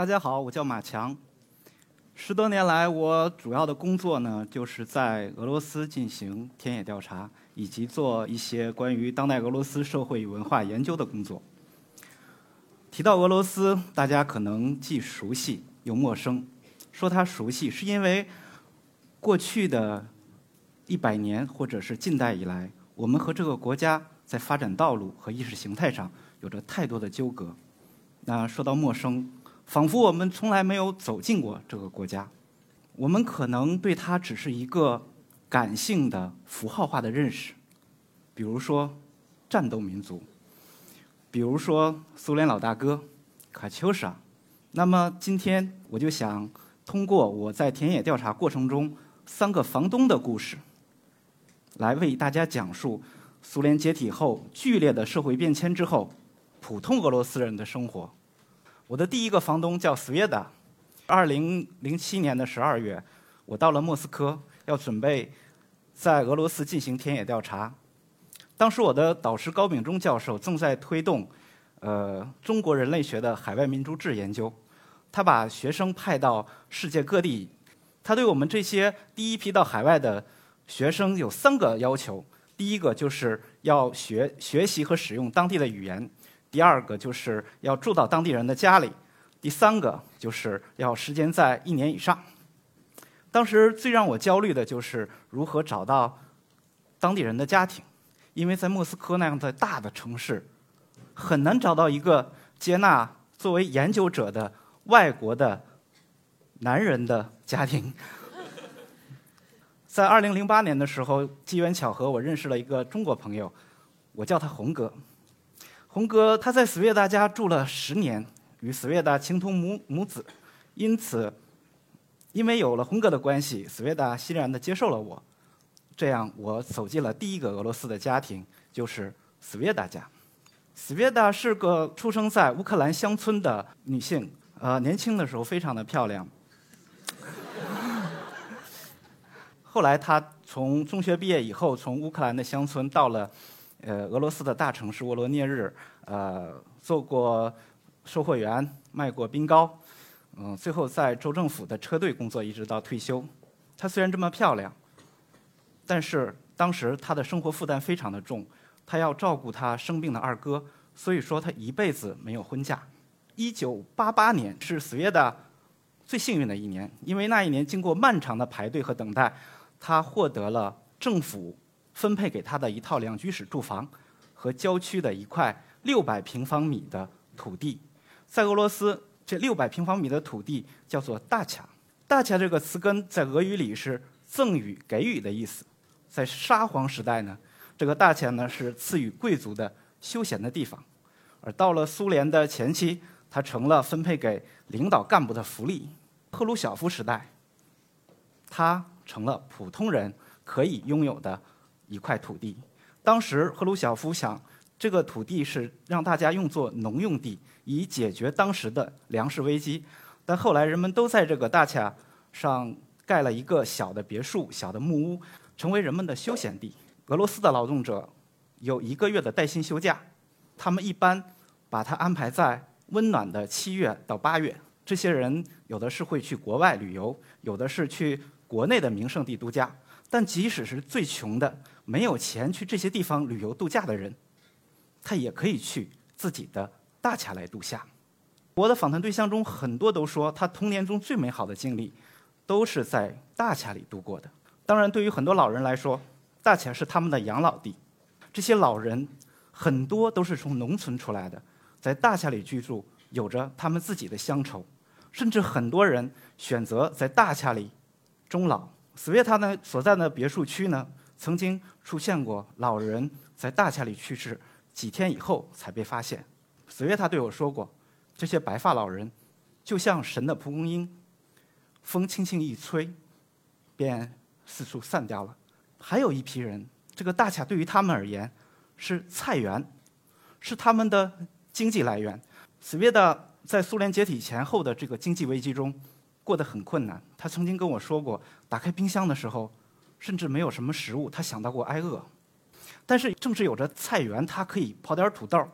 大家好，我叫马强。十多年来，我主要的工作呢，就是在俄罗斯进行田野调查，以及做一些关于当代俄罗斯社会与文化研究的工作。提到俄罗斯，大家可能既熟悉又陌生。说它熟悉，是因为过去的一百年或者是近代以来，我们和这个国家在发展道路和意识形态上有着太多的纠葛。那说到陌生，仿佛我们从来没有走进过这个国家，我们可能对它只是一个感性的符号化的认识，比如说战斗民族，比如说苏联老大哥卡秋莎。那么今天我就想通过我在田野调查过程中三个房东的故事，来为大家讲述苏联解体后剧烈的社会变迁之后，普通俄罗斯人的生活。我的第一个房东叫斯维达。二零零七年的十二月，我到了莫斯科，要准备在俄罗斯进行田野调查。当时我的导师高秉忠教授正在推动呃中国人类学的海外民族志研究，他把学生派到世界各地。他对我们这些第一批到海外的学生有三个要求：第一个就是要学学习和使用当地的语言。第二个就是要住到当地人的家里，第三个就是要时间在一年以上。当时最让我焦虑的就是如何找到当地人的家庭，因为在莫斯科那样的大的城市，很难找到一个接纳作为研究者的外国的男人的家庭。在二零零八年的时候，机缘巧合，我认识了一个中国朋友，我叫他红哥。红哥他在斯维达家住了十年，与斯维达情同母母子，因此，因为有了红哥的关系，斯维达欣然的接受了我，这样我走进了第一个俄罗斯的家庭，就是斯维达家。斯维达是个出生在乌克兰乡村的女性，呃，年轻的时候非常的漂亮。后来她从中学毕业以后，从乌克兰的乡村到了。呃，俄罗斯的大城市沃罗涅日，呃，做过售货员，卖过冰糕，嗯，最后在州政府的车队工作，一直到退休。她虽然这么漂亮，但是当时她的生活负担非常的重，她要照顾她生病的二哥，所以说她一辈子没有婚嫁。一九八八年是斯约达最幸运的一年，因为那一年经过漫长的排队和等待，她获得了政府。分配给他的一套两居室住房和郊区的一块六百平方米的土地，在俄罗斯，这六百平方米的土地叫做大卡。大卡这个词根在俄语里是赠予、给予的意思。在沙皇时代呢，这个大卡呢是赐予贵族的休闲的地方，而到了苏联的前期，它成了分配给领导干部的福利。赫鲁晓夫时代，它成了普通人可以拥有的。一块土地，当时赫鲁晓夫想，这个土地是让大家用作农用地，以解决当时的粮食危机。但后来人们都在这个大卡上盖了一个小的别墅、小的木屋，成为人们的休闲地。俄罗斯的劳动者有一个月的带薪休假，他们一般把它安排在温暖的七月到八月。这些人有的是会去国外旅游，有的是去国内的名胜地度假。但即使是最穷的。没有钱去这些地方旅游度假的人，他也可以去自己的大卡来度假。我的访谈对象中很多都说，他童年中最美好的经历都是在大卡里度过的。当然，对于很多老人来说，大卡是他们的养老地。这些老人很多都是从农村出来的，在大卡里居住，有着他们自己的乡愁，甚至很多人选择在大卡里终老。斯维塔呢所在的别墅区呢？曾经出现过老人在大卡里去世，几天以后才被发现。斯约他对我说过，这些白发老人就像神的蒲公英，风轻轻一吹，便四处散掉了。还有一批人，这个大卡对于他们而言是菜园，是他们的经济来源。斯约达在苏联解体前后的这个经济危机中过得很困难。他曾经跟我说过，打开冰箱的时候。甚至没有什么食物，他想到过挨饿。但是正是有着菜园，他可以刨点土豆，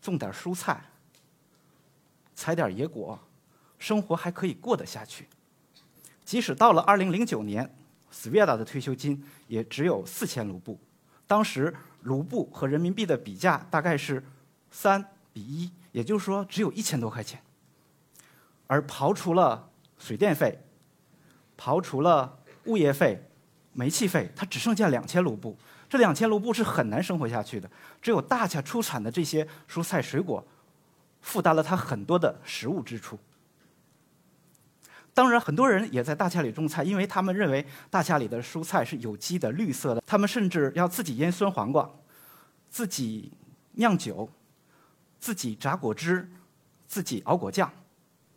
种点蔬菜，采点野果，生活还可以过得下去。即使到了2009年，斯维达的退休金也只有四千卢布，当时卢布和人民币的比价大概是三比一，也就是说只有一千多块钱。而刨除了水电费，刨除了物业费、煤气费，它只剩下两千卢布。这两千卢布是很难生活下去的。只有大夏出产的这些蔬菜水果，负担了他很多的食物支出。当然，很多人也在大夏里种菜，因为他们认为大夏里的蔬菜是有机的、绿色的。他们甚至要自己腌酸黄瓜，自己酿酒，自己榨果汁，自己熬果酱。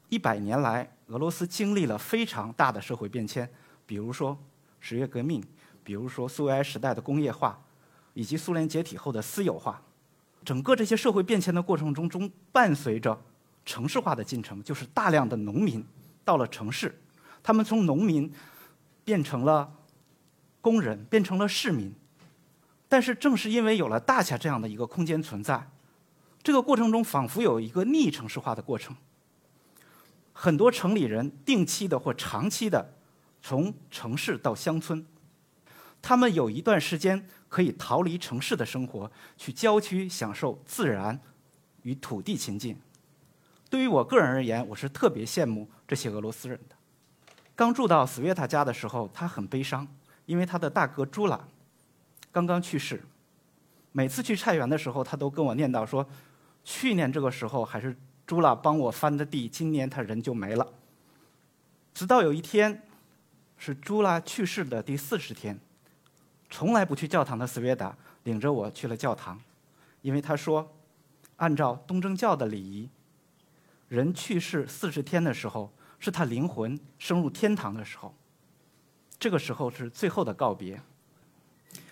一百年来，俄罗斯经历了非常大的社会变迁，比如说十月革命，比如说苏维埃时代的工业化，以及苏联解体后的私有化。整个这些社会变迁的过程中，中伴随着城市化的进程，就是大量的农民到了城市，他们从农民变成了工人，变成了市民。但是正是因为有了大恰这样的一个空间存在，这个过程中仿佛有一个逆城市化的过程。很多城里人定期的或长期的从城市到乡村，他们有一段时间可以逃离城市的生活，去郊区享受自然与土地亲近。对于我个人而言，我是特别羡慕这些俄罗斯人的。刚住到斯维塔家的时候，他很悲伤，因为他的大哥朱拉刚刚去世。每次去菜园的时候，他都跟我念叨说，去年这个时候还是。朱拉帮我翻的地，今年他人就没了。直到有一天，是朱拉去世的第四十天，从来不去教堂的斯维达领着我去了教堂，因为他说，按照东正教的礼仪，人去世四十天的时候，是他灵魂升入天堂的时候，这个时候是最后的告别。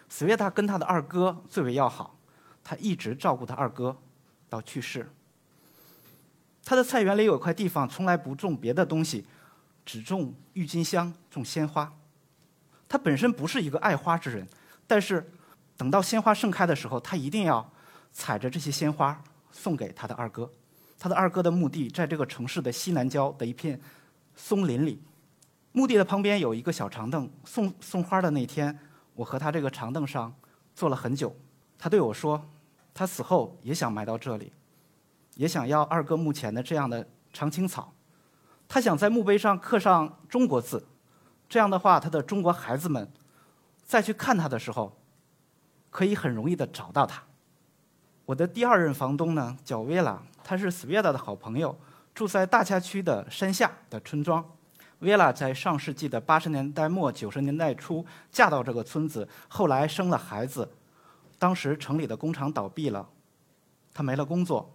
斯维达跟他的二哥最为要好，他一直照顾他二哥到去世。他的菜园里有块地方，从来不种别的东西，只种郁金香、种鲜花。他本身不是一个爱花之人，但是等到鲜花盛开的时候，他一定要采着这些鲜花送给他的二哥。他的二哥的墓地在这个城市的西南郊的一片松林里，墓地的旁边有一个小长凳。送送花的那天，我和他这个长凳上坐了很久。他对我说，他死后也想埋到这里。也想要二哥墓前的这样的常青草，他想在墓碑上刻上中国字，这样的话，他的中国孩子们再去看他的时候，可以很容易的找到他。我的第二任房东呢叫维拉，他是斯维达的好朋友，住在大恰区的山下的村庄。维拉在上世纪的八十年代末九十年代初嫁到这个村子，后来生了孩子，当时城里的工厂倒闭了，他没了工作。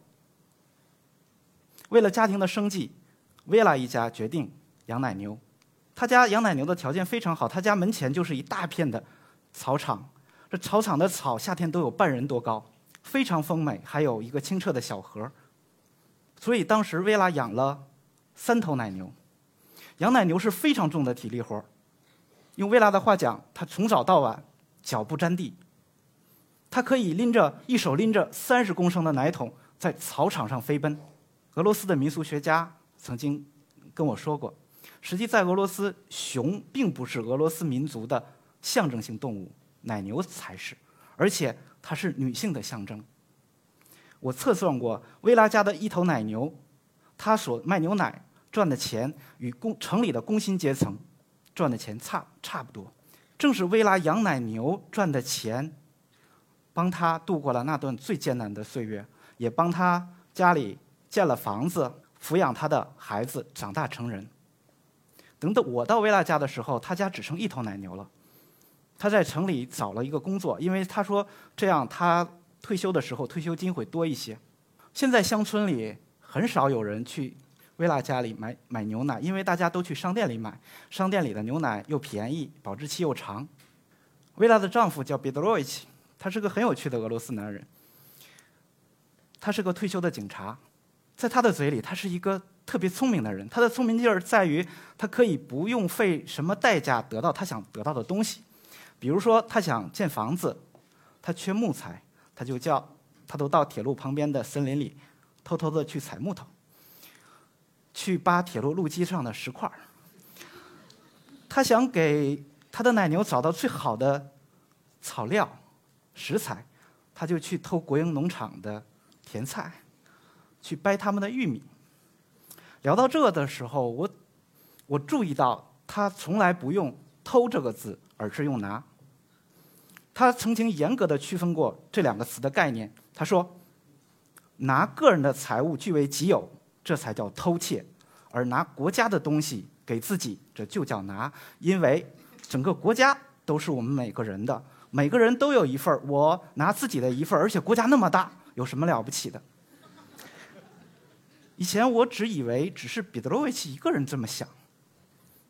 为了家庭的生计，薇拉一家决定养奶牛。他家养奶牛的条件非常好，他家门前就是一大片的草场。这草场的草夏天都有半人多高，非常丰美，还有一个清澈的小河。所以当时薇拉养了三头奶牛。养奶牛是非常重的体力活。用薇拉的话讲，他从早到晚脚不沾地。他可以拎着一手拎着三十公升的奶桶在草场上飞奔。俄罗斯的民俗学家曾经跟我说过，实际在俄罗斯，熊并不是俄罗斯民族的象征性动物，奶牛才是，而且它是女性的象征。我测算过，薇拉家的一头奶牛，它所卖牛奶赚的钱与工城里的工薪阶层赚的钱差差不多。正是薇拉养奶牛赚的钱，帮他度过了那段最艰难的岁月，也帮他家里。建了房子，抚养他的孩子长大成人。等等，我到维拉家的时候，他家只剩一头奶牛了。他在城里找了一个工作，因为他说这样他退休的时候退休金会多一些。现在乡村里很少有人去维拉家里买买牛奶，因为大家都去商店里买，商店里的牛奶又便宜，保质期又长。维拉的丈夫叫彼得罗维奇，他是个很有趣的俄罗斯男人。他是个退休的警察。在他的嘴里，他是一个特别聪明的人。他的聪明劲儿在于，他可以不用费什么代价得到他想得到的东西。比如说，他想建房子，他缺木材，他就叫他都到铁路旁边的森林里，偷偷的去采木头。去扒铁路路基上的石块儿。他想给他的奶牛找到最好的草料、食材，他就去偷国营农场的甜菜，去掰他们的玉米。聊到这的时候，我我注意到他从来不用“偷”这个字，而是用“拿”。他曾经严格的区分过这两个词的概念。他说：“拿个人的财物据为己有，这才叫偷窃；而拿国家的东西给自己，这就叫拿。因为整个国家都是我们每个人的，每个人都有一份我拿自己的一份而且国家那么大，有什么了不起的？”以前我只以为只是彼得罗维奇一个人这么想，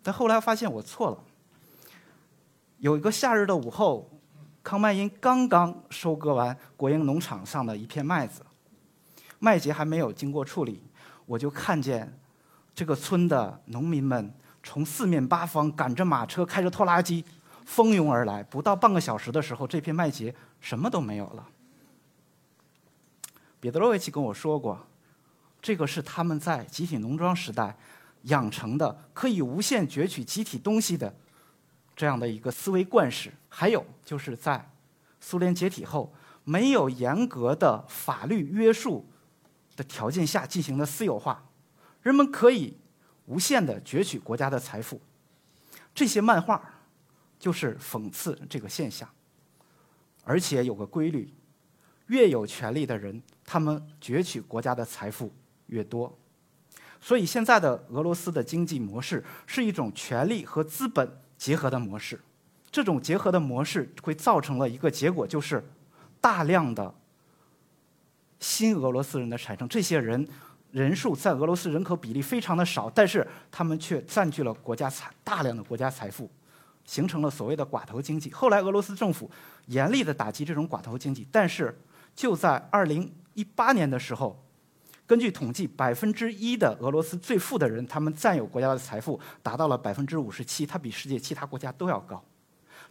但后来发现我错了。有一个夏日的午后，康麦因刚刚收割完国营农场上的一片麦子，麦秸还没有经过处理，我就看见这个村的农民们从四面八方赶着马车，开着拖拉机，蜂拥而来。不到半个小时的时候，这片麦秸什么都没有了。彼得罗维奇跟我说过。这个是他们在集体农庄时代养成的，可以无限攫取集体东西的这样的一个思维惯式。还有就是在苏联解体后，没有严格的法律约束的条件下进行的私有化，人们可以无限的攫取国家的财富。这些漫画就是讽刺这个现象，而且有个规律：越有权力的人，他们攫取国家的财富。越多，所以现在的俄罗斯的经济模式是一种权力和资本结合的模式。这种结合的模式会造成了一个结果，就是大量的新俄罗斯人的产生。这些人人数在俄罗斯人口比例非常的少，但是他们却占据了国家财大量的国家财富，形成了所谓的寡头经济。后来俄罗斯政府严厉的打击这种寡头经济，但是就在二零一八年的时候。根据统计，百分之一的俄罗斯最富的人，他们占有国家的财富达到了百分之五十七，它比世界其他国家都要高。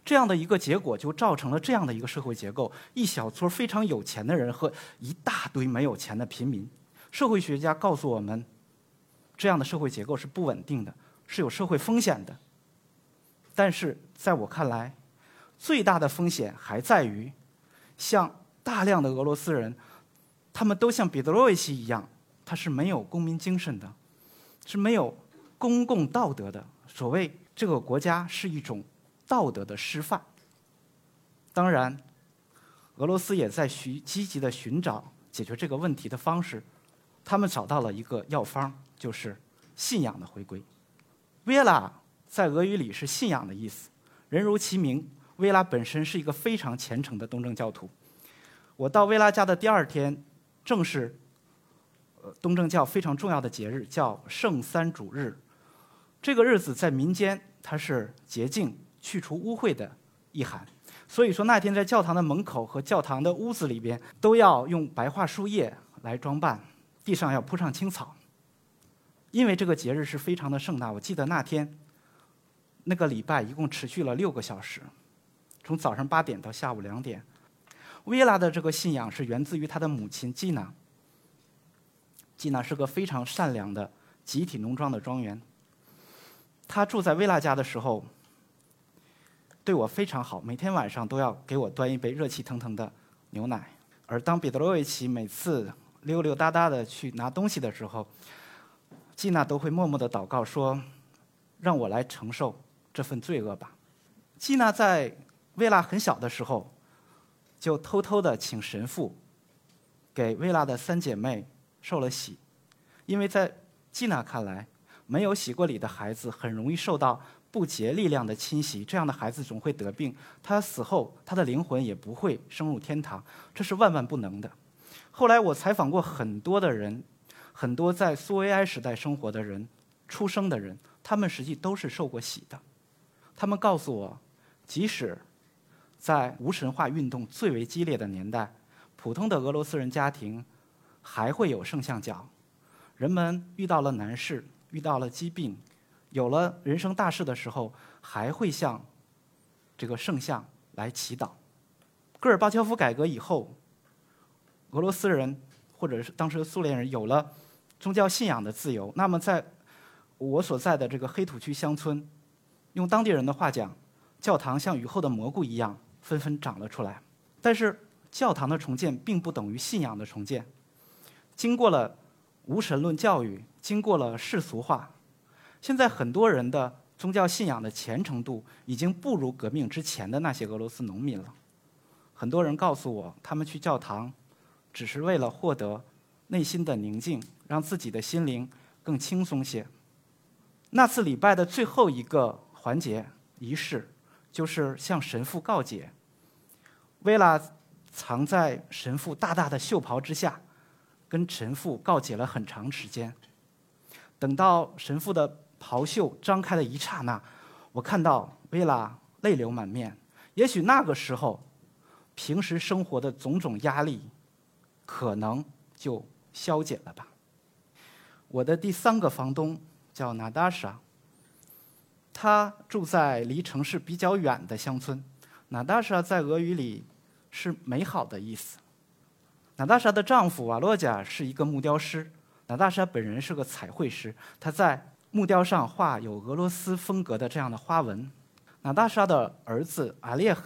这样的一个结果，就造成了这样的一个社会结构：一小撮非常有钱的人和一大堆没有钱的平民。社会学家告诉我们，这样的社会结构是不稳定的，是有社会风险的。但是在我看来，最大的风险还在于，像大量的俄罗斯人。他们都像彼得罗维奇一样，他是没有公民精神的，是没有公共道德的。所谓这个国家是一种道德的示范。当然，俄罗斯也在寻积极的寻找解决这个问题的方式。他们找到了一个药方，就是信仰的回归。维拉在俄语里是信仰的意思，人如其名，维拉本身是一个非常虔诚的东正教徒。我到维拉家的第二天。正是，东正教非常重要的节日，叫圣三主日。这个日子在民间，它是洁净、去除污秽的意涵。所以说，那天在教堂的门口和教堂的屋子里边，都要用白桦树叶来装扮，地上要铺上青草。因为这个节日是非常的盛大。我记得那天，那个礼拜一共持续了六个小时，从早上八点到下午两点。维拉的这个信仰是源自于他的母亲吉娜。季娜是个非常善良的集体农庄的庄园。他住在薇拉家的时候，对我非常好，每天晚上都要给我端一杯热气腾腾的牛奶。而当彼得罗维奇每次溜溜达达的去拿东西的时候，季娜都会默默的祷告说：“让我来承受这份罪恶吧。”季娜在薇拉很小的时候。就偷偷的请神父给薇拉的三姐妹受了洗，因为在基娜看来，没有洗过礼的孩子很容易受到不洁力量的侵袭，这样的孩子总会得病，他死后他的灵魂也不会升入天堂，这是万万不能的。后来我采访过很多的人，很多在苏维埃时代生活的人、出生的人，他们实际都是受过洗的，他们告诉我，即使。在无神化运动最为激烈的年代，普通的俄罗斯人家庭还会有圣像角。人们遇到了难事、遇到了疾病、有了人生大事的时候，还会向这个圣像来祈祷。戈尔巴乔夫改革以后，俄罗斯人或者是当时的苏联人有了宗教信仰的自由。那么，在我所在的这个黑土区乡村，用当地人的话讲，教堂像雨后的蘑菇一样纷纷长了出来。但是，教堂的重建并不等于信仰的重建。经过了无神论教育，经过了世俗化，现在很多人的宗教信仰的虔诚度已经不如革命之前的那些俄罗斯农民了。很多人告诉我，他们去教堂只是为了获得内心的宁静，让自己的心灵更轻松些。那次礼拜的最后一个环节仪式，就是向神父告解。薇拉藏在神父大大的袖袍之下，跟神父告解了很长时间。等到神父的袍袖张开的一刹那，我看到薇拉泪流满面。也许那个时候。平时生活的种种压力，可能就消解了吧。我的第三个房东叫娜达莎，她住在离城市比较远的乡村。娜达莎在俄语里是美好的意思。娜达莎的丈夫瓦洛贾是一个木雕师，娜达莎本人是个彩绘师，她在木雕上画有俄罗斯风格的这样的花纹。娜达莎的儿子阿列克。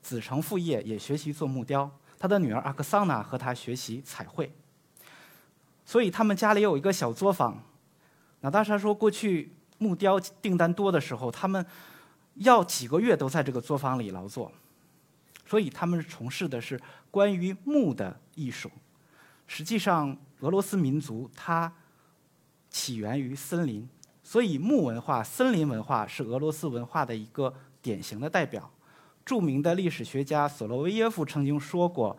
子承父业，也学习做木雕。他的女儿阿克桑娜和他学习彩绘。所以他们家里有一个小作坊。娜大莎说，过去木雕订单多的时候，他们要几个月都在这个作坊里劳作。所以他们从事的是关于木的艺术。实际上，俄罗斯民族它起源于森林，所以木文化、森林文化是俄罗斯文化的一个典型的代表。著名的历史学家索洛维耶夫曾经说过：“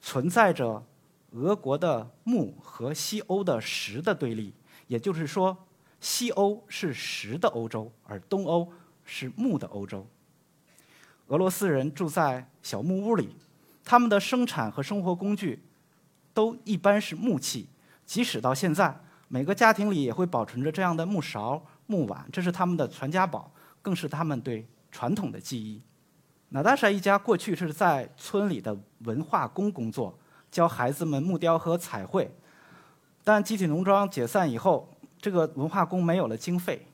存在着俄国的木和西欧的石的对立，也就是说，西欧是石的欧洲，而东欧是木的欧洲。”俄罗斯人住在小木屋里，他们的生产和生活工具都一般是木器，即使到现在，每个家庭里也会保存着这样的木勺、木碗，这是他们的传家宝，更是他们对传统的记忆。娜达莎一家过去是在村里的文化宫工作，教孩子们木雕和彩绘。但集体农庄解散以后，这个文化宫没有了经费，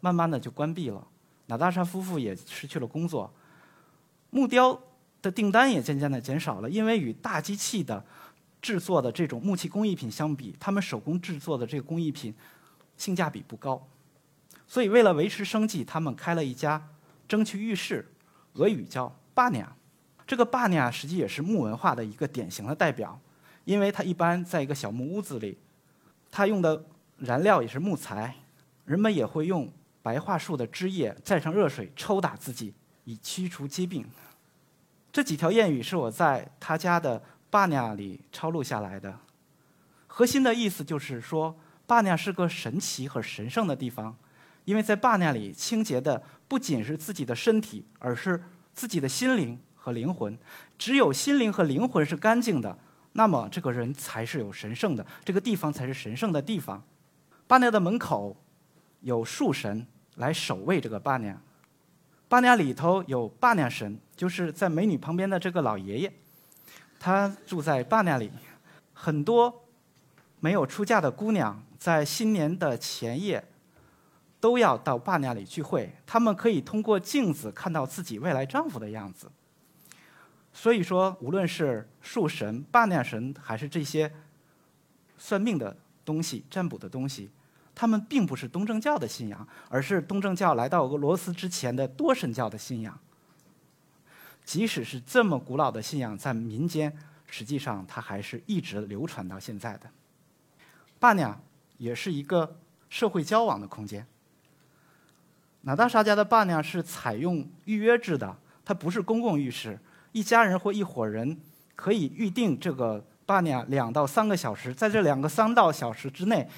慢慢的就关闭了。娜达莎夫妇也失去了工作，木雕的订单也渐渐的减少了，因为与大机器的制作的这种木器工艺品相比，他们手工制作的这个工艺品性价比不高。所以为了维持生计，他们开了一家蒸汽浴室。俄语叫“巴尼亚”，这个“巴尼亚”实际也是木文化的一个典型的代表，因为它一般在一个小木屋子里，它用的燃料也是木材，人们也会用白桦树的枝叶蘸上热水抽打自己，以驱除疾病。这几条谚语是我在他家的“巴尼亚”里抄录下来的，核心的意思就是说，巴尼亚是个神奇和神圣的地方。因为在巴尼里清洁的不仅是自己的身体，而是自己的心灵和灵魂。只有心灵和灵魂是干净的，那么这个人才是有神圣的，这个地方才是神圣的地方。巴尼的门口有树神来守卫这个巴尼巴尼里头有巴尼神，就是在美女旁边的这个老爷爷，他住在巴尼里。很多没有出嫁的姑娘在新年的前夜。都要到巴尼亚里聚会，他们可以通过镜子看到自己未来丈夫的样子。所以说，无论是树神、巴尼亚神，还是这些算命的东西、占卜的东西，他们并不是东正教的信仰，而是东正教来到俄罗斯之前的多神教的信仰。即使是这么古老的信仰，在民间实际上它还是一直流传到现在的。巴尼亚也是一个社会交往的空间。娜大莎家的伴娘是采用预约制的，它不是公共浴室，一家人或一伙人可以预定这个伴娘两到三个小时，在这两个三到小时之内，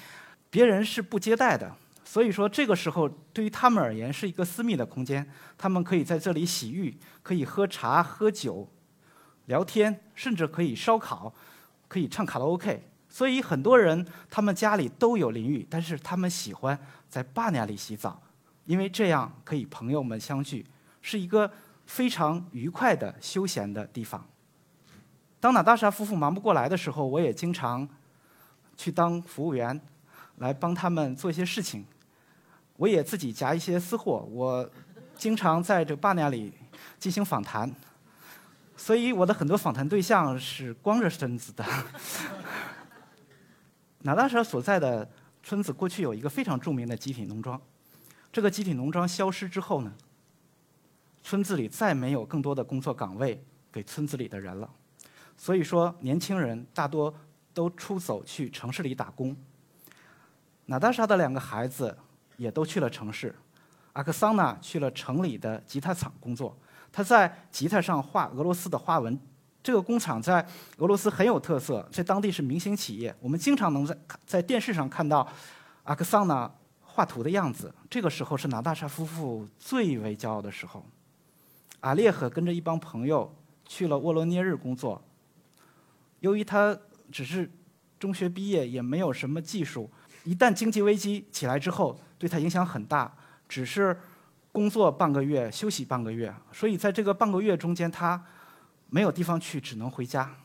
别人是不接待的。所以说，这个时候对于他们而言是一个私密的空间，他们可以在这里洗浴，可以喝茶、喝酒、聊天，甚至可以烧烤，可以唱卡拉 OK。所以很多人他们家里都有淋浴，但是他们喜欢在伴娘里洗澡。因为这样可以朋友们相聚，是一个非常愉快的休闲的地方。当娜大莎夫妇忙不过来的时候，我也经常去当服务员，来帮他们做一些事情。我也自己夹一些私货，我经常在这巴尼亚里进行访谈，所以我的很多访谈对象是光着身子的。娜达莎所在的村子过去有一个非常著名的集体农庄，这个集体农庄消失之后呢，村子里再没有更多的工作岗位给村子里的人了，所以说年轻人大多都出走去城市里打工。娜达莎的两个孩子。也都去了城市，阿克桑娜去了城里的吉他厂工作。他在吉他上画俄罗斯的花纹。这个工厂在俄罗斯很有特色，在当地是明星企业。我们经常能在在电视上看到阿克桑娜画图的样子。这个时候是拿大莎夫妇最为骄傲的时候。阿列赫跟着一帮朋友去了沃罗涅日工作。由于他只是中学毕业，也没有什么技术。一旦经济危机起来之后，对他影响很大，只是工作半个月，休息半个月，所以在这个半个月中间，他没有地方去，只能回家，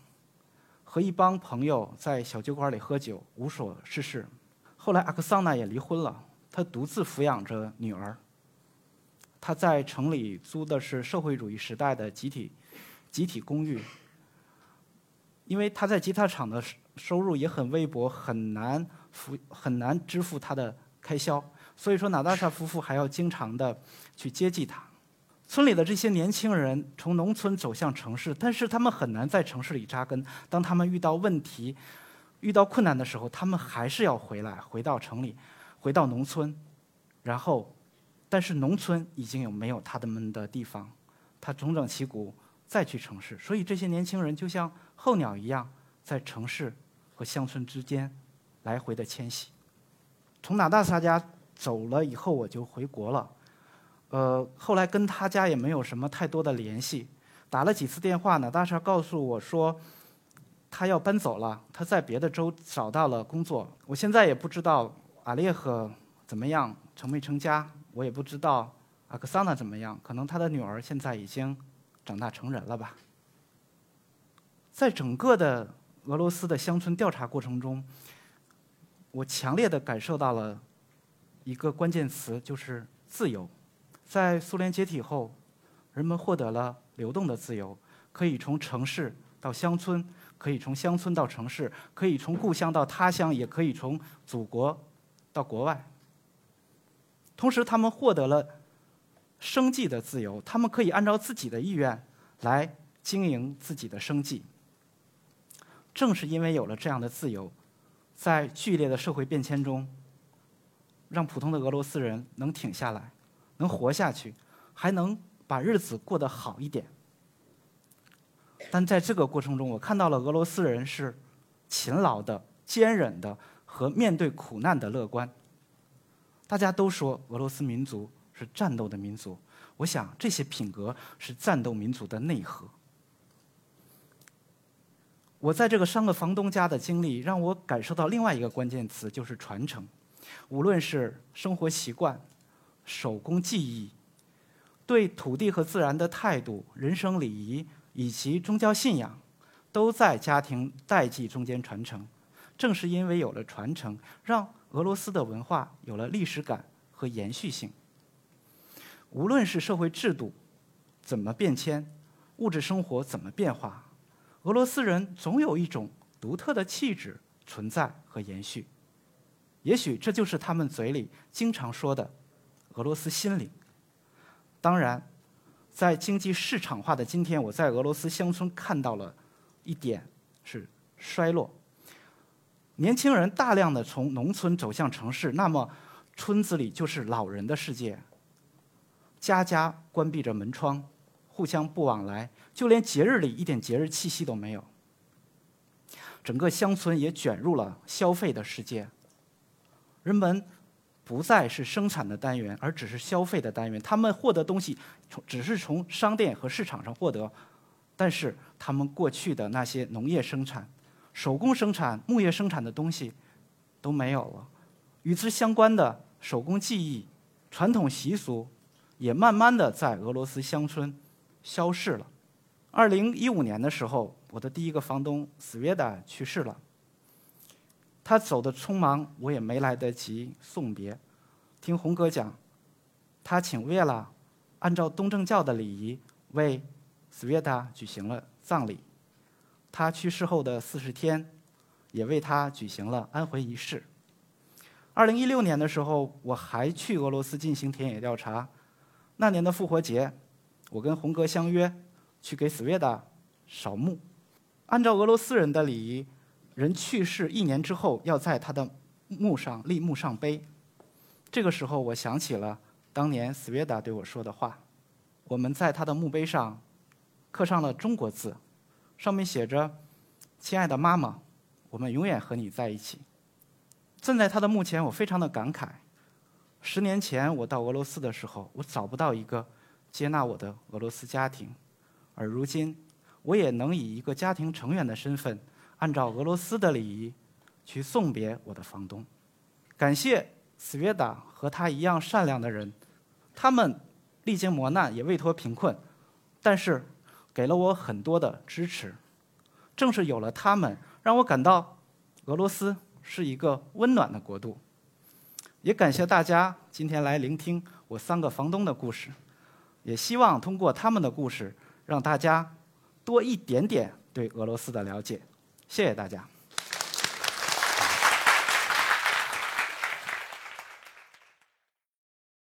和一帮朋友在小酒馆里喝酒，无所事事。后来阿克桑娜也离婚了，他独自抚养着女儿。他在城里租的是社会主义时代的集体集体公寓，因为他在吉他厂的收入也很微薄，很难付很难支付他的开销。所以说，娜达莎夫妇还要经常的去接济他。村里的这些年轻人从农村走向城市，但是他们很难在城市里扎根。当他们遇到问题、遇到困难的时候，他们还是要回来，回到城里，回到农村。然后，但是农村已经有没有他们的地方，他重整旗鼓再去城市。所以这些年轻人就像候鸟一样，在城市和乡村之间来回的迁徙。从娜大莎家。走了以后我就回国了，呃，后来跟他家也没有什么太多的联系，打了几次电话呢，大莎告诉我说，他要搬走了，他在别的州找到了工作。我现在也不知道阿列赫怎么样，成没成家，我也不知道阿克桑娜怎么样，可能他的女儿现在已经长大成人了吧。在整个的俄罗斯的乡村调查过程中，我强烈的感受到了。一个关键词就是自由，在苏联解体后，人们获得了流动的自由，可以从城市到乡村，可以从乡村到城市，可以从故乡到他乡，也可以从祖国到国外。同时，他们获得了生计的自由，他们可以按照自己的意愿来经营自己的生计。正是因为有了这样的自由，在剧烈的社会变迁中。让普通的俄罗斯人能挺下来，能活下去，还能把日子过得好一点。但在这个过程中，我看到了俄罗斯人是勤劳的、坚忍的和面对苦难的乐观。大家都说俄罗斯民族是战斗的民族，我想这些品格是战斗民族的内核。我在这个三个房东家的经历，让我感受到另外一个关键词，就是传承。无论是生活习惯、手工技艺、对土地和自然的态度、人生礼仪以及宗教信仰，都在家庭代际中间传承。正是因为有了传承，让俄罗斯的文化有了历史感和延续性。无论是社会制度怎么变迁，物质生活怎么变化，俄罗斯人总有一种独特的气质存在和延续。也许这就是他们嘴里经常说的“俄罗斯心灵”。当然，在经济市场化的今天，我在俄罗斯乡村看到了一点是衰落。年轻人大量的从农村走向城市，那么村子里就是老人的世界，家家关闭着门窗，互相不往来，就连节日里一点节日气息都没有。整个乡村也卷入了消费的世界。人们不再是生产的单元，而只是消费的单元。他们获得东西从只是从商店和市场上获得，但是他们过去的那些农业生产、手工生产、牧业生产的东西都没有了。与之相关的手工技艺、传统习俗也慢慢的在俄罗斯乡村消逝了。二零一五年的时候，我的第一个房东斯维达去世了。他走的匆忙，我也没来得及送别。听红哥讲，他请维拉按照东正教的礼仪为斯维达举行了葬礼。他去世后的四十天，也为他举行了安魂仪式。二零一六年的时候，我还去俄罗斯进行田野调查。那年的复活节，我跟红哥相约去给斯维达扫墓。按照俄罗斯人的礼仪，人去世一年之后要在他的墓上立墓上碑。这个时候，我想起了当年斯维达对我说的话。我们在他的墓碑上刻上了中国字，上面写着：“亲爱的妈妈，我们永远和你在一起。”站在他的墓前，我非常的感慨。十年前我到俄罗斯的时候，我找不到一个接纳我的俄罗斯家庭，而如今。我也能以一个家庭成员的身份，按照俄罗斯的礼仪，去送别我的房东。感谢斯维达和他一样善良的人，他们历经磨难，也未脱贫困，但是给了我很多的支持。正是有了他们，让我感到俄罗斯是一个温暖的国度。也感谢大家今天来聆听我三个房东的故事，也希望通过他们的故事，让大家。多一点点对俄罗斯的了解，谢谢大家。